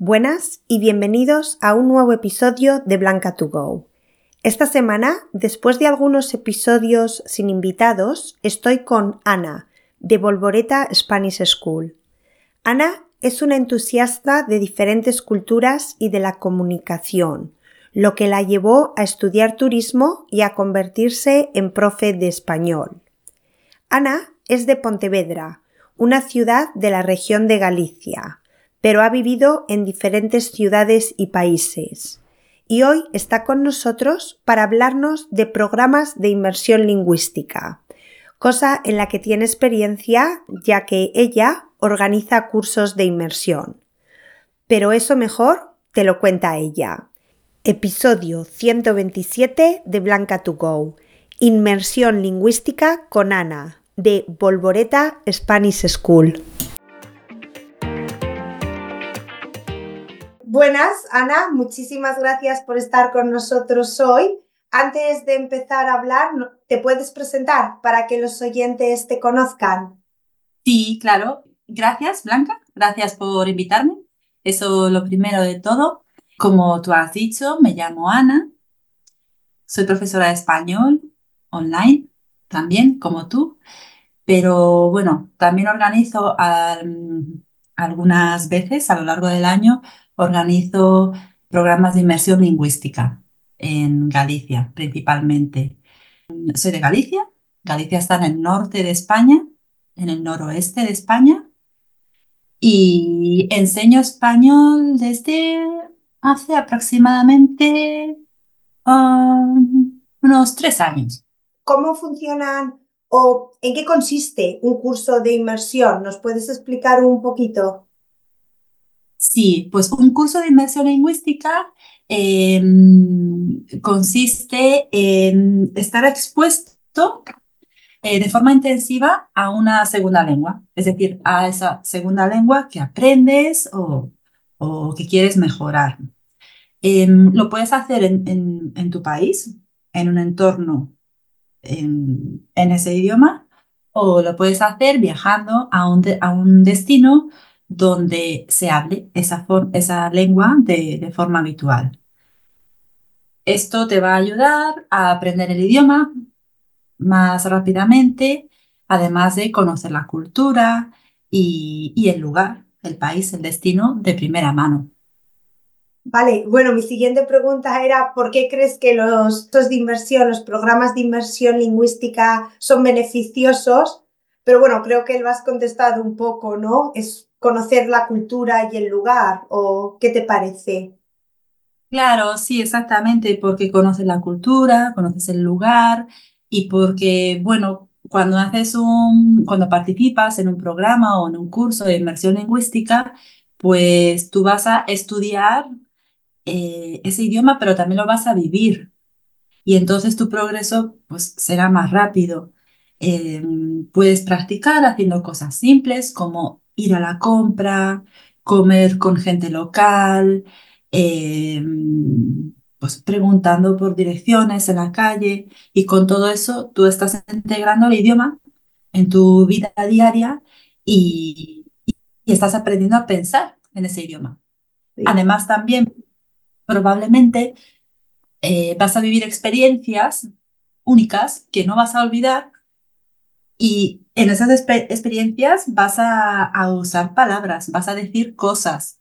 Buenas y bienvenidos a un nuevo episodio de Blanca to Go. Esta semana, después de algunos episodios sin invitados, estoy con Ana, de Volvoreta Spanish School. Ana es una entusiasta de diferentes culturas y de la comunicación, lo que la llevó a estudiar turismo y a convertirse en profe de español. Ana es de Pontevedra, una ciudad de la región de Galicia, pero ha vivido en diferentes ciudades y países. Y hoy está con nosotros para hablarnos de programas de inmersión lingüística, cosa en la que tiene experiencia ya que ella organiza cursos de inmersión. Pero eso mejor te lo cuenta ella. Episodio 127 de Blanca to Go. Inmersión lingüística con Ana, de Volvoreta Spanish School. Buenas, Ana, muchísimas gracias por estar con nosotros hoy. Antes de empezar a hablar, ¿te puedes presentar para que los oyentes te conozcan? Sí, claro. Gracias, Blanca. Gracias por invitarme. Eso lo primero de todo. Como tú has dicho, me llamo Ana. Soy profesora de español online, también como tú. Pero bueno, también organizo algunas veces a lo largo del año organizo programas de inmersión lingüística en Galicia, principalmente. Soy de Galicia. Galicia está en el norte de España, en el noroeste de España. Y enseño español desde hace aproximadamente um, unos tres años. ¿Cómo funcionan o en qué consiste un curso de inmersión? ¿Nos puedes explicar un poquito? Sí, pues un curso de inmersión lingüística em, consiste en estar expuesto eh, de forma intensiva a una segunda lengua, es decir, a esa segunda lengua que aprendes o, que quieres mejorar. Em, lo puedes hacer en, tu país, en un entorno en, ese idioma, o lo puedes hacer viajando a un, a un destino donde se hable esa, esa lengua de, de forma habitual. Esto te va a ayudar a aprender el idioma más rápidamente, además de conocer la cultura y, y, el lugar, el país, el destino de primera mano. Vale, bueno, mi siguiente pregunta era, ¿por qué crees que los de inversión, los programas de inversión lingüística son beneficiosos? Pero bueno, creo que lo has contestado un poco, ¿no? Es conocer la cultura y el lugar, ¿o qué te parece? Claro, sí, exactamente, porque conoces la cultura, conoces el lugar y porque, bueno, cuando haces un, cuando participas en un programa o en un curso de inmersión lingüística, pues tú vas a estudiar eh, ese idioma, pero también lo vas a vivir. Y entonces tu progreso pues será más rápido. Em, puedes practicar haciendo cosas simples como ir a la compra, comer con gente local, em, pues preguntando por direcciones en la calle y con todo eso tú estás integrando el idioma en tu vida diaria y, estás aprendiendo a pensar en ese idioma. Además también probablemente eh, vas a vivir experiencias únicas que no vas a olvidar y en esas experiencias vas a, usar palabras, vas a decir cosas.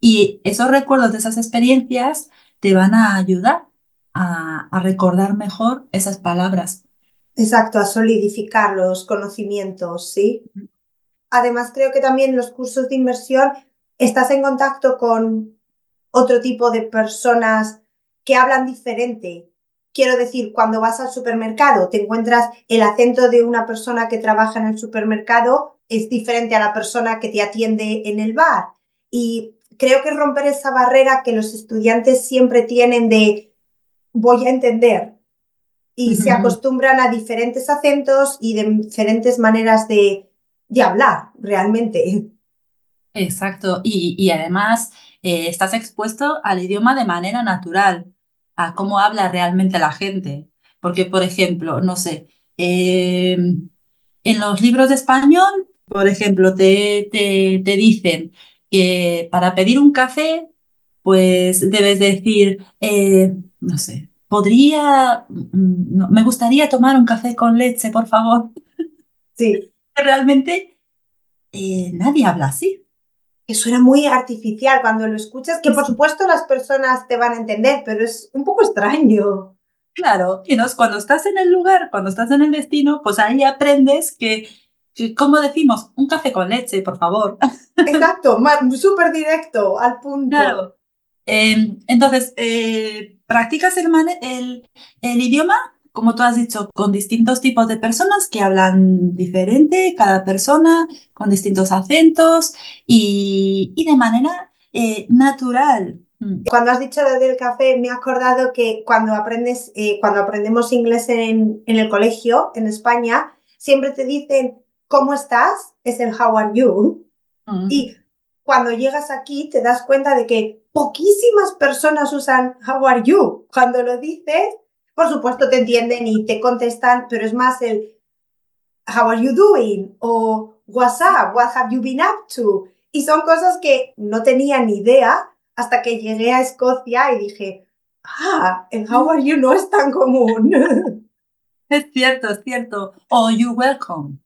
Y esos recuerdos de esas experiencias te van a ayudar a, recordar mejor esas palabras. Exacto, a solidificar los conocimientos, ¿sí? Además, creo que también en los cursos de inmersión estás en contacto con otro tipo de personas que hablan diferente Quiero decir, cuando vas al supermercado, te encuentras el acento de una persona que trabaja en el supermercado es diferente a la persona que te atiende en el bar. Y creo que romper esa barrera que los estudiantes siempre tienen de voy a entender y se acostumbran a diferentes acentos y de diferentes maneras de, de hablar realmente. Exacto, y, además eh, estás expuesto al idioma de manera natural a cómo habla realmente la gente. Porque, por ejemplo, no sé, em, en los libros de español, por ejemplo, te, te, dicen, que para pedir un café, pues debes decir, eh, no sé, podría, me gustaría tomar un café con leche, por favor. Sí. Realmente eh, nadie habla así. Que suena muy artificial cuando lo escuchas, que por supuesto las personas te van a entender, pero es un poco extraño. Claro, y no, cuando estás en el lugar, cuando estás en el destino, pues ahí aprendes que, que ¿cómo decimos? Un café con leche, por favor. Exacto, súper directo, al punto. Claro. Em, entonces, eh, practicas el, el, el idioma como tú has dicho, con distintos tipos de personas que hablan diferente, cada persona, con distintos acentos y, y de manera eh, natural. Mm. Cuando has dicho lo del café, me he acordado que cuando aprendes, eh, cuando aprendemos inglés en, en, el colegio, en España, siempre te dicen ¿cómo estás? Es el how are you. Mm. Y cuando llegas aquí te das cuenta de que poquísimas personas usan how are you. Cuando lo dices, por supuesto te entienden y te contestan, pero es más el How are you doing? o What's up? What have you been up to? Y son cosas que no tenía ni idea hasta que llegué a Escocia y dije, ah, el How are you no es tan común. Es cierto, es cierto. O you welcome.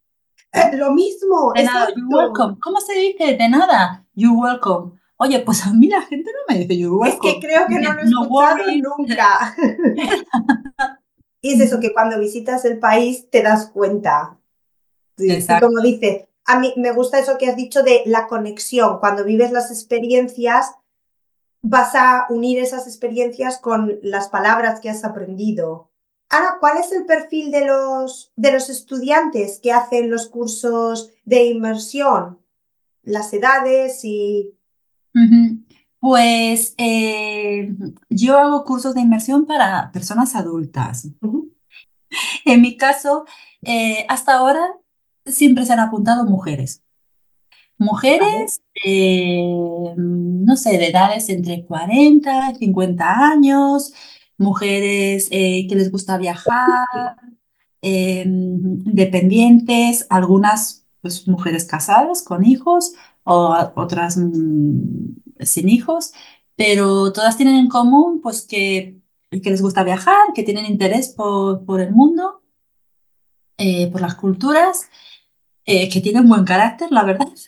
Eh, lo mismo. De nada, you welcome. ¿Cómo se dice? De nada, you welcome. Oye, pues a mí la gente no me dice you Es que creo que no lo he escuchado nunca. y es eso, que cuando visitas el país te das cuenta. Sí, como dices, a mí me gusta eso que has dicho de la conexión. Cuando vives las experiencias, vas a unir esas experiencias con las palabras que has aprendido. Ahora, ¿cuál es el perfil de los, de los estudiantes que hacen los cursos de inmersión? Las edades y pues eh, yo hago cursos de inmersión para personas adultas. En mi caso, eh, hasta ahora siempre se han apuntado mujeres. Mujeres, eh, no sé, de edades entre 40 y 50 años, mujeres que les gusta viajar, dependientes, algunas pues, mujeres casadas con hijos, o otras mm, sin hijos, pero todas tienen en común pues que, que les gusta viajar, que tienen interés por, por el mundo, eh, por las culturas, eh, que tienen buen carácter, la verdad.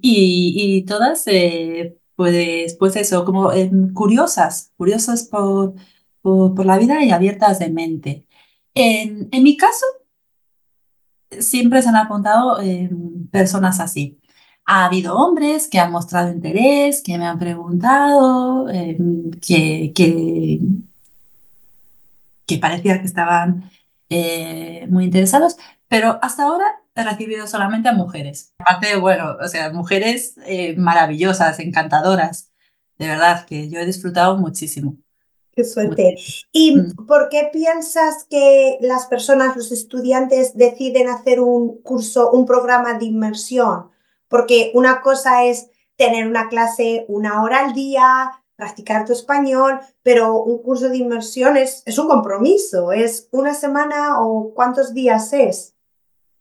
Y, y todas, eh, pues, pues eso, como curiosas, curiosas por, por, por, la vida y abiertas de mente. En, en mi caso, siempre se han apuntado personas así. Ha habido hombres que han mostrado interés, que me han preguntado, em, que, que, que, parecía que estaban eh, muy interesados, pero hasta ahora he recibido solamente a mujeres. Aparte, bueno, o sea, mujeres eh, maravillosas, encantadoras, de verdad, que yo he disfrutado muchísimo. Qué suerte. ¿Y mm. por qué piensas que las personas, los estudiantes, deciden hacer un curso, un programa de inmersión? Porque una cosa es tener una clase una hora al día, practicar tu español, pero un curso de inmersión es, un compromiso, es una semana o cuántos días es.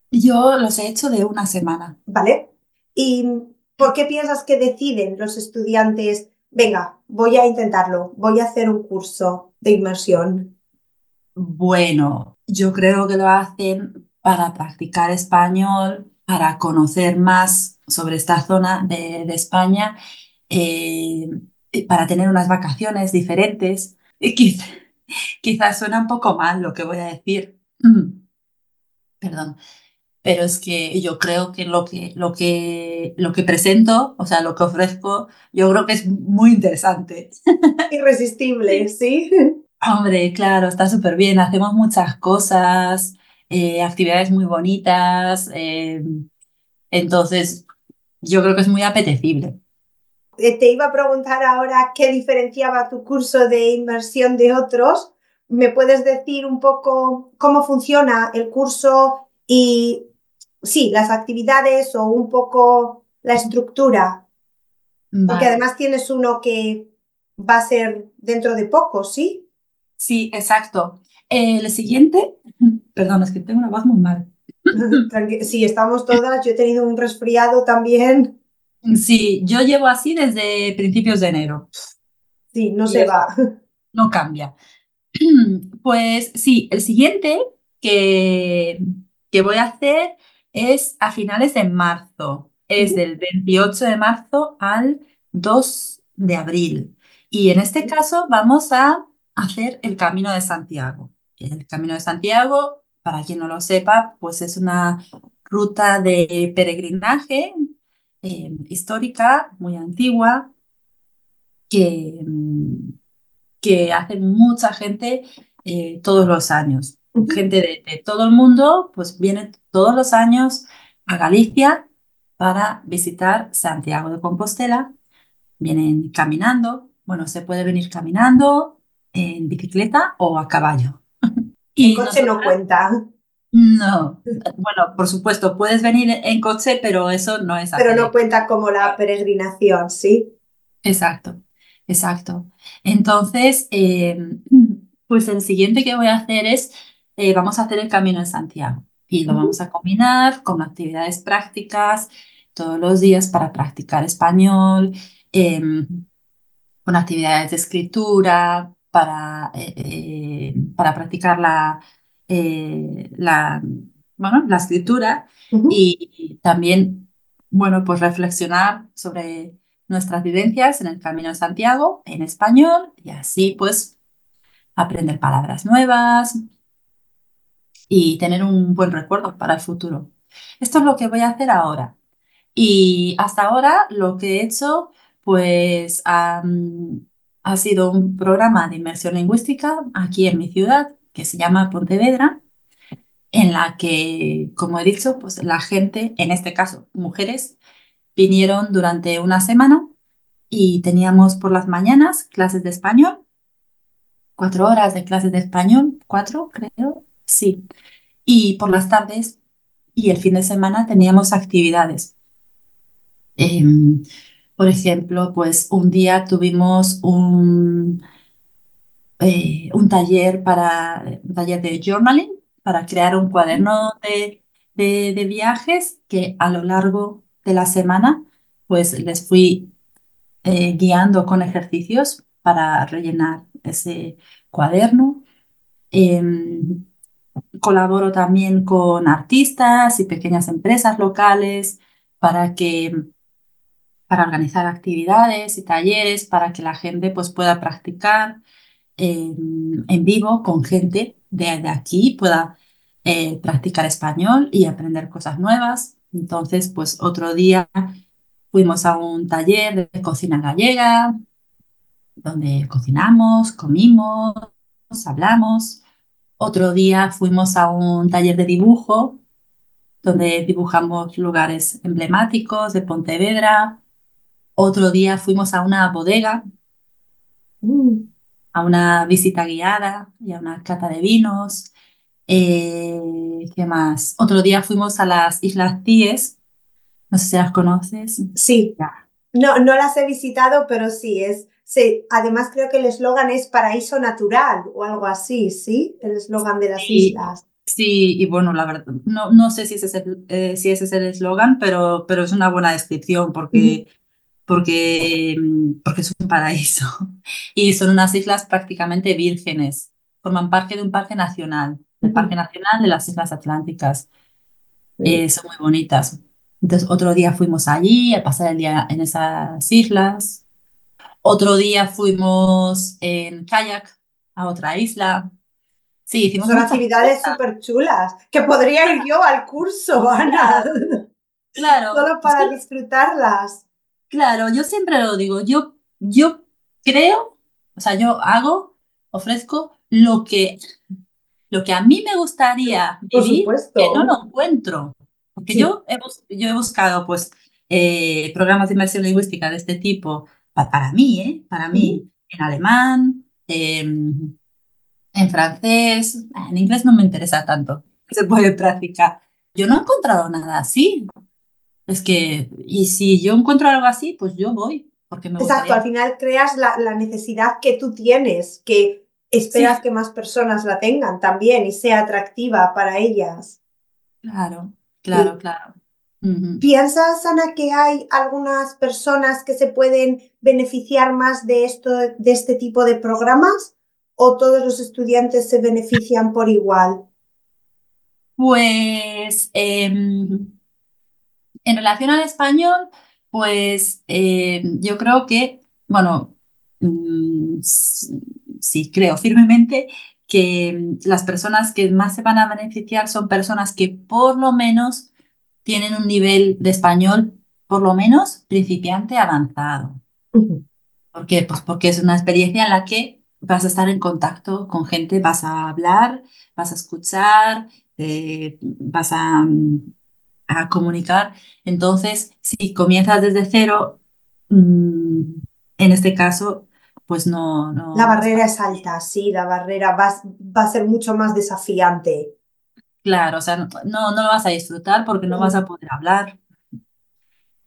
Yo los he hecho de una semana. ¿Vale? ¿Y por qué piensas que deciden los estudiantes, venga, voy a intentarlo, voy a hacer un curso de inmersión? Bueno, yo creo que lo hacen para practicar español, para conocer más sobre esta zona de, España, eh, para tener unas vacaciones diferentes. quizás suena un poco mal lo que voy a decir. Perdón. Pero es que yo creo que lo que, lo que lo que presento, o sea, lo que ofrezco, yo creo que es muy interesante. Irresistible, ¿sí? Hombre, claro, está súper bien. Hacemos muchas cosas. Eh, actividades muy bonitas. Eh, entonces, yo creo que es muy apetecible. Eh, te iba a preguntar ahora qué diferenciaba tu curso de inmersión de otros. ¿Me puedes decir un poco cómo funciona el curso y, sí, las actividades o un poco la estructura? Porque además tienes uno que va a ser dentro de poco, ¿sí? Sí, exacto. el siguiente, perdón, es que tengo una voz muy mal. sí, estamos todas. Yo he tenido un resfriado también. Sí, yo llevo así desde principios de enero. Sí, no se va. No cambia. Pues sí, el siguiente que, que voy a hacer es a finales de marzo. Es del 28 de marzo al 2 de abril. Y en este caso vamos a hacer el Camino de Santiago. El Camino de Santiago, para quien no lo sepa, pues es una ruta de peregrinaje eh, histórica muy antigua que, mm, que hace mucha gente eh, todos los años. Gente de, todo el mundo, pues viene todos los años a Galicia para visitar Santiago de Compostela. Vienen caminando, bueno, se puede venir caminando en bicicleta o a caballo. Y coche no cuenta. No, bueno, por supuesto, puedes venir en coche, pero eso no es Pero no cuenta como la peregrinación, ¿sí? Exacto, exacto. Entonces, em, pues el siguiente que voy a hacer es, eh, vamos a hacer el Camino de Santiago y lo vamos a combinar con actividades prácticas todos los días para practicar español, em, con actividades de escritura, para, eh, eh, para practicar la, la, bueno, la escritura y, también, bueno, pues reflexionar sobre nuestras vivencias en el Camino de Santiago en español y así pues aprender palabras nuevas y tener un buen recuerdo para el futuro. Esto es lo que voy a hacer ahora. Y hasta ahora lo que he hecho, pues ha, sido un programa de inmersión lingüística aquí en mi ciudad, que se llama Pontevedra, en la que, como he dicho, pues la gente, en este caso mujeres, vinieron durante una semana y teníamos por las mañanas clases de español cuatro horas de clases de español, cuatro creo, sí. Y por las tardes y el fin de semana teníamos actividades. Em, por ejemplo, pues un día tuvimos un, eh, un taller para un taller de journaling para crear un cuaderno de, de, viajes que a lo largo de la semana pues les fui eh, guiando con ejercicios para rellenar ese cuaderno. Em, colaboro también con artistas y pequeñas empresas locales para que para organizar actividades y talleres para que la gente pues, pueda practicar en, vivo con gente de, aquí, pueda eh, practicar español y aprender cosas nuevas. Entonces, pues otro día fuimos a un taller de cocina gallega, donde cocinamos, comimos, hablamos. Otro día fuimos a un taller de dibujo, donde dibujamos lugares emblemáticos de Pontevedra. Otro día fuimos a una bodega, mm. a una visita guiada y a una cata de vinos. Eh, ¿Qué más? Otro día fuimos a las Islas Cíes. No sé si las conoces. Sí. No, no las he visitado, pero sí, es, Sí, además creo que el eslogan es paraíso natural o algo así, ¿sí? El eslogan de las islas. Sí, y bueno, la verdad, no, no sé si ese es el, eh, si ese es el eslogan, pero, pero es una buena descripción porque, porque, mm, porque es un paraíso. Y son unas islas prácticamente vírgenes. Forman parte de un parque nacional, el Parque Nacional de las Islas Atlánticas. Eh, son muy bonitas. Entonces, otro día fuimos allí a pasar el día en esas islas. Otro día fuimos en kayak a otra isla. Sí, hicimos Son actividades súper chulas, que podría ir yo al curso, Ana. Claro. Solo para disfrutarlas. Claro, yo siempre lo digo, yo, yo creo, o sea, yo hago, ofrezco lo que, lo que a mí me gustaría vivir, que no lo encuentro. Porque yo, he, yo he buscado, pues, eh, programas de inmersión lingüística de este tipo para mí, ¿eh? Para mí, en alemán, en francés, en inglés no me interesa tanto, se puede practicar. Yo no he encontrado nada así. Es que, y si yo encuentro algo así, pues yo voy. Porque me Exacto, al final creas la, necesidad que tú tienes, que esperas que más personas la tengan también y sea atractiva para ellas. Claro, claro, claro. ¿Piensas, Ana, que hay algunas personas que se pueden beneficiar más de, esto, de este tipo de programas o todos los estudiantes se benefician por igual? Pues em, en relación al español, pues em, yo creo que, bueno, mm, sí, creo firmemente que las personas que más se van a beneficiar son personas que por lo menos tienen un nivel de español, por lo menos principiante avanzado. ¿Por qué? Pues porque es una experiencia en la que vas a estar en contacto con gente, vas a hablar, vas a escuchar, eh, vas a, a, comunicar. Entonces, si comienzas desde cero, mm, en este caso, pues no... no la barrera es alta, sí, la barrera va, va a ser mucho más desafiante. Claro, o sea, no, no, lo vas a disfrutar porque no vas a poder hablar.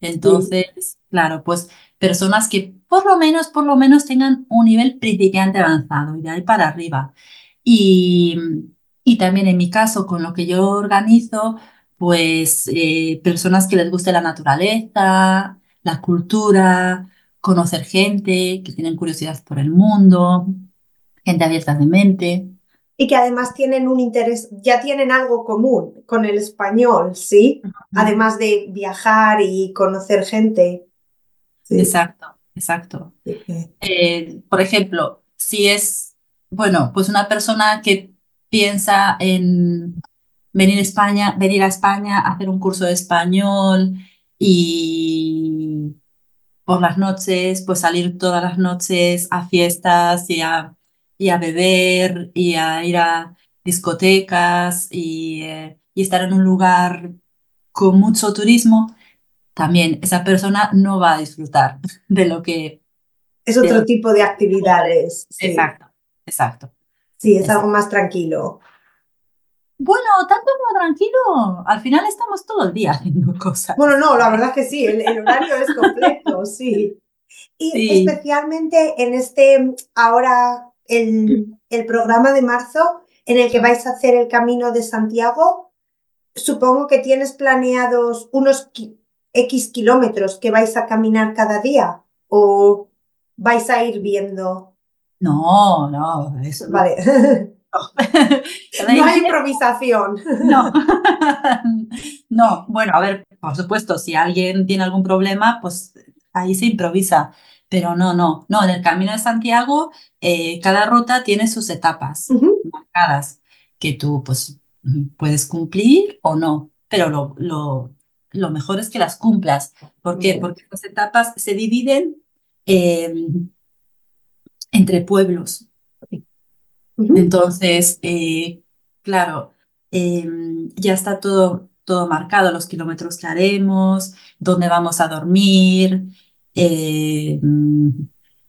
Entonces, claro, pues personas que por lo menos, por lo menos tengan un nivel principiante avanzado y de ahí para arriba. Y, y también en mi caso, con lo que yo organizo, pues eh, personas que les guste la naturaleza, la cultura, conocer gente, que tienen curiosidad por el mundo, gente abierta de mente y que además tienen un interés, ya tienen algo común con el español, ¿sí? Además de viajar y conocer gente. Exacto, exacto. Eh, por ejemplo, si es, bueno, pues una persona que piensa en venir a España, venir a España, hacer un curso de español y por las noches, pues salir todas las noches a fiestas y a y a beber y a ir a discotecas y, eh, y estar en un lugar con mucho turismo, también esa persona no va a disfrutar de lo que... Es otro tipo de actividades. Exacto, exacto. Sí, es algo más tranquilo. Bueno, tanto como tranquilo, al final estamos todo el día haciendo cosas. Bueno, no, la verdad que sí, el, horario es completo, sí. Y especialmente en este, ahora el, programa de marzo en el que vais a hacer el Camino de Santiago, supongo que tienes planeados unos X kilómetros que vais a caminar cada día o vais a ir viendo. No, no, eso. Vale. No. hay improvisación. No. no, bueno, a ver, por supuesto, si alguien tiene algún problema, pues ahí se improvisa. Pero no, no, no, en el Camino de Santiago eh, cada ruta tiene sus etapas marcadas que tú pues puedes cumplir o no, pero lo, lo, lo mejor es que las cumplas. ¿Por qué? Porque las etapas se dividen em, entre pueblos. Entonces, eh, claro, em, ya está todo, todo marcado, los kilómetros que haremos, dónde vamos a dormir, eh,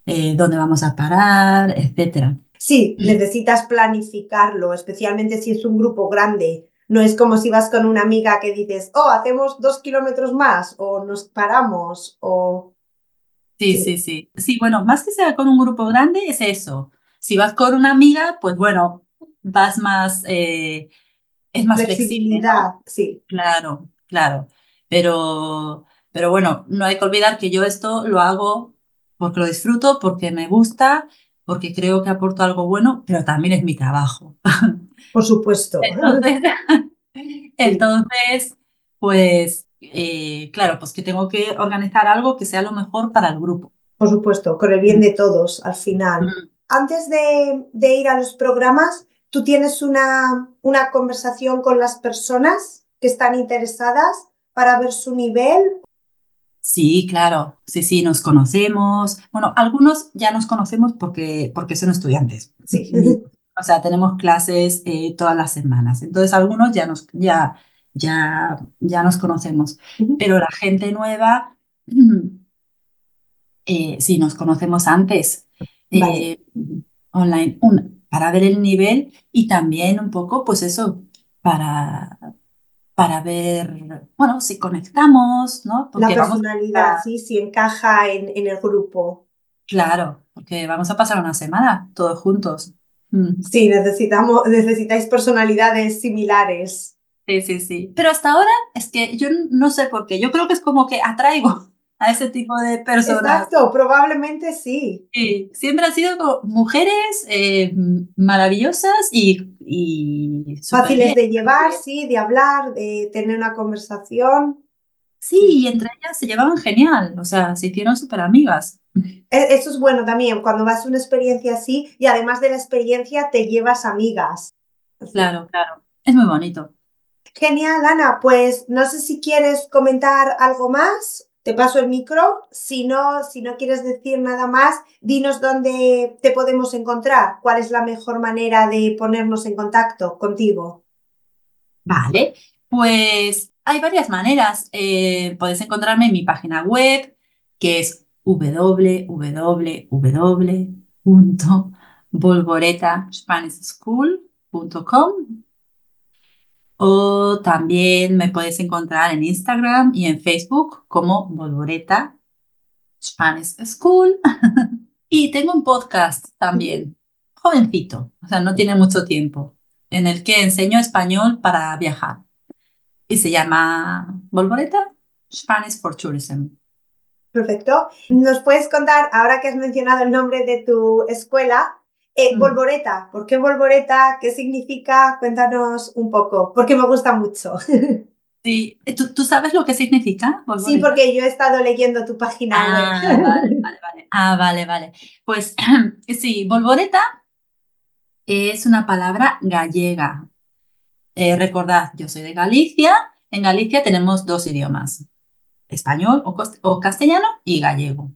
eh, dónde vamos a parar, etcétera. Sí, necesitas planificarlo, especialmente si es un grupo grande. No es como si vas con una amiga que dices, oh, hacemos dos kilómetros más, o nos paramos, o... Sí, sí, sí. Sí, bueno, más que sea con un grupo grande es eso. Si vas con una amiga, pues bueno, vas más... Eh, es más flexibilidad, sí. Claro, claro. Pero pero bueno, no hay que olvidar que yo esto lo hago porque lo disfruto, porque me gusta, porque creo que aporto algo bueno, pero también es mi trabajo. Por supuesto. Entonces, pues, eh, claro, pues que tengo que organizar algo que sea lo mejor para el grupo. Por supuesto, con el bien de todos al final. Antes de, de, ir a los programas, ¿tú tienes una, una conversación con las personas que están interesadas para ver su nivel Sí, claro, sí, sí, nos conocemos. Bueno, algunos ya nos conocemos porque, porque son estudiantes. Sí. O sea, tenemos clases eh, todas las semanas. Entonces, algunos ya nos, ya, ya, ya nos conocemos. Pero la gente nueva, eh, sí, nos conocemos antes. Eh, online, para ver el nivel y también un poco, pues eso, para, para ver, bueno, si conectamos, ¿no? la personalidad, sí, si encaja en, en, el grupo. Claro, porque vamos a pasar una semana todos juntos. Mm. Sí, necesitamos, necesitáis personalidades similares. Sí, sí, sí. Pero hasta ahora es que yo no sé por qué. Yo creo que es como que atraigo a ese tipo de personas. Exacto, probablemente sí. Sí, siempre han sido mujeres eh, maravillosas y, y fáciles de llevar, sí, de hablar, de tener una conversación. Sí, y entre ellas se llevaban genial, o sea, se hicieron súper amigas. E, eso es bueno también, cuando vas a una experiencia así y además de la experiencia te llevas amigas. Claro, claro, es muy bonito. Genial, Ana. Pues no sé si quieres comentar algo más. Te paso el micro. Si no, si no quieres decir nada más, dinos dónde te podemos encontrar. ¿Cuál es la mejor manera de ponernos en contacto contigo? Vale, pues hay varias maneras. Eh, puedes encontrarme en mi página web, que es www.volvoretaspanishschool.com o también me puedes encontrar en Instagram y en Facebook como Volvoreta Spanish School. y tengo un podcast también, jovencito, o sea, no tiene mucho tiempo, en el que enseño español para viajar. Y se llama Volvoreta Spanish for Tourism. Perfecto. ¿Nos puedes contar, ahora que has mencionado el nombre de tu escuela, eh, mm. Volvoreta, ¿por qué Volvoreta? ¿Qué significa? Cuéntanos un poco, porque me gusta mucho. Sí, ¿Tú, sabes lo que significa? Sí, porque yo he estado leyendo tu página ah. Vale, vale, vale. Ah, vale, vale. Pues sí, Volvoreta es una palabra gallega. Eh, recordad, yo soy de Galicia. En Galicia tenemos dos idiomas, español o, o castellano y gallego.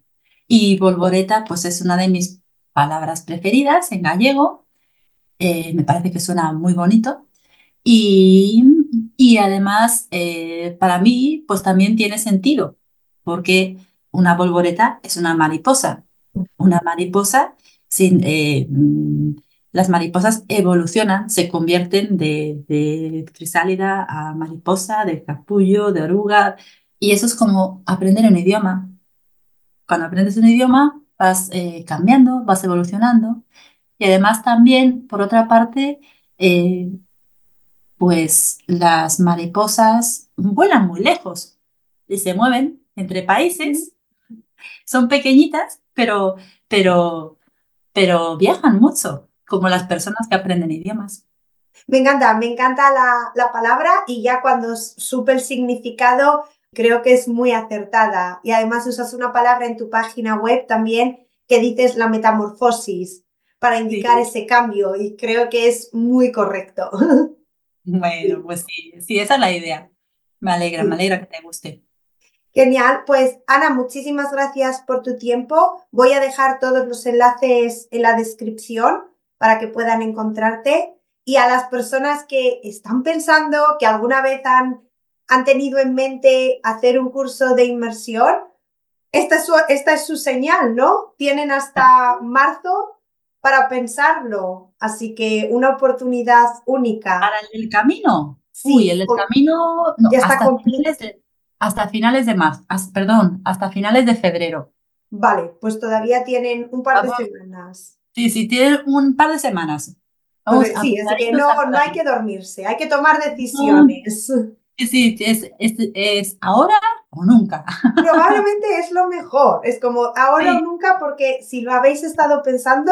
Y Volvoreta, pues es una de mis palabras preferidas en gallego. Eh, me parece que suena muy bonito. Y, además, eh, para mí, pues también tiene sentido, porque una volvoreta es una mariposa. Una mariposa, sin, eh, mm, las mariposas evolucionan, se convierten de, de crisálida a mariposa, de capullo, de oruga, y eso es como aprender un idioma. Cuando aprendes un idioma, vas eh, cambiando, vas evolucionando. Y además también, por otra parte, eh, pues las mariposas vuelan muy lejos y se mueven entre países. Son pequeñitas, pero, pero, pero viajan mucho, como las personas que aprenden idiomas. Me encanta, me encanta la, la palabra y ya cuando supe el significado creo que es muy acertada. Y además usas una palabra en tu página web también que dices la metamorfosis para indicar ese cambio y creo que es muy correcto. Bueno, pues sí, sí, esa es la idea. Me alegra, me alegra que te guste. Genial, pues Ana, muchísimas gracias por tu tiempo. Voy a dejar todos los enlaces en la descripción para que puedan encontrarte. Y a las personas que están pensando que alguna vez han han tenido en mente hacer un curso de inmersión, esta es su, esta es su señal, ¿no? Tienen hasta marzo para pensarlo, así que una oportunidad única. ¿Para el camino? Sí, el camino ya está hasta, finales de, hasta finales de marzo, perdón, hasta finales de febrero. Vale, pues todavía tienen un par de semanas. Sí, sí, tienen un par de semanas. sí, es que no, no hay que dormirse, hay que tomar decisiones. Sí, es, es, ahora o nunca. Probablemente es lo mejor. Es como ahora o nunca, porque si lo habéis estado pensando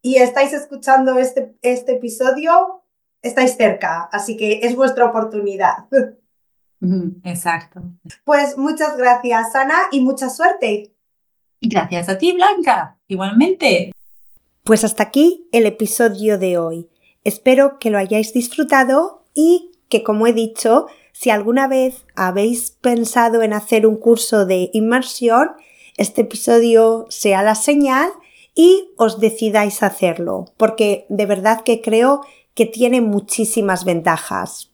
y estáis escuchando este, este episodio, estáis cerca. Así que es vuestra oportunidad. Exacto. Pues muchas gracias, Ana, y mucha suerte. Gracias a ti, Blanca. Igualmente. Pues hasta aquí el episodio de hoy. Espero que lo hayáis disfrutado y que, como he dicho, si alguna vez habéis pensado en hacer un curso de inmersión, este episodio sea la señal y os decidáis hacerlo, porque de verdad que creo que tiene muchísimas ventajas.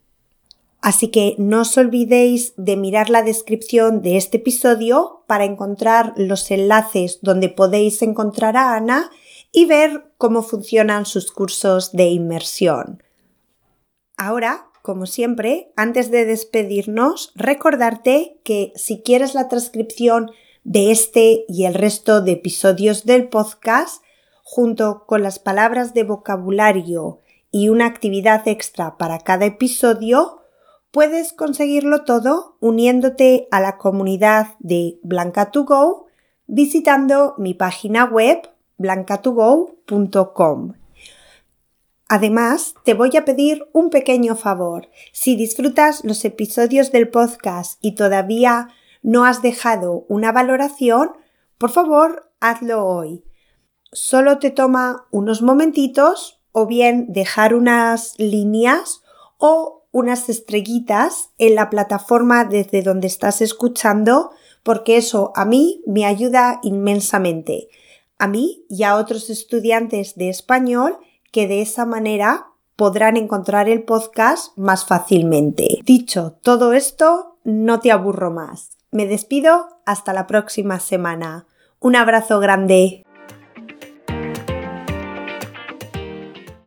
Así que no os olvidéis de mirar la descripción de este episodio para encontrar los enlaces donde podéis encontrar a Ana y ver cómo funcionan sus cursos de inmersión. Ahora como siempre, antes de despedirnos, recordarte que si quieres la transcripción de este y el resto de episodios del podcast, junto con las palabras de vocabulario y una actividad extra para cada episodio, Puedes conseguirlo todo uniéndote a la comunidad de Blanca2Go visitando mi página web blancatogo.com. Además, te voy a pedir un pequeño favor. Si disfrutas los episodios del podcast y todavía no has dejado una valoración, por favor, hazlo hoy. Solo te toma unos momentitos o bien dejar unas líneas o unas estrellitas en la plataforma desde donde estás escuchando, porque eso a mí me ayuda inmensamente. A mí y a otros estudiantes de español que de esa manera podrán encontrar el podcast más fácilmente. Dicho todo esto, no te aburro más. Me despido hasta la próxima semana. Un abrazo grande.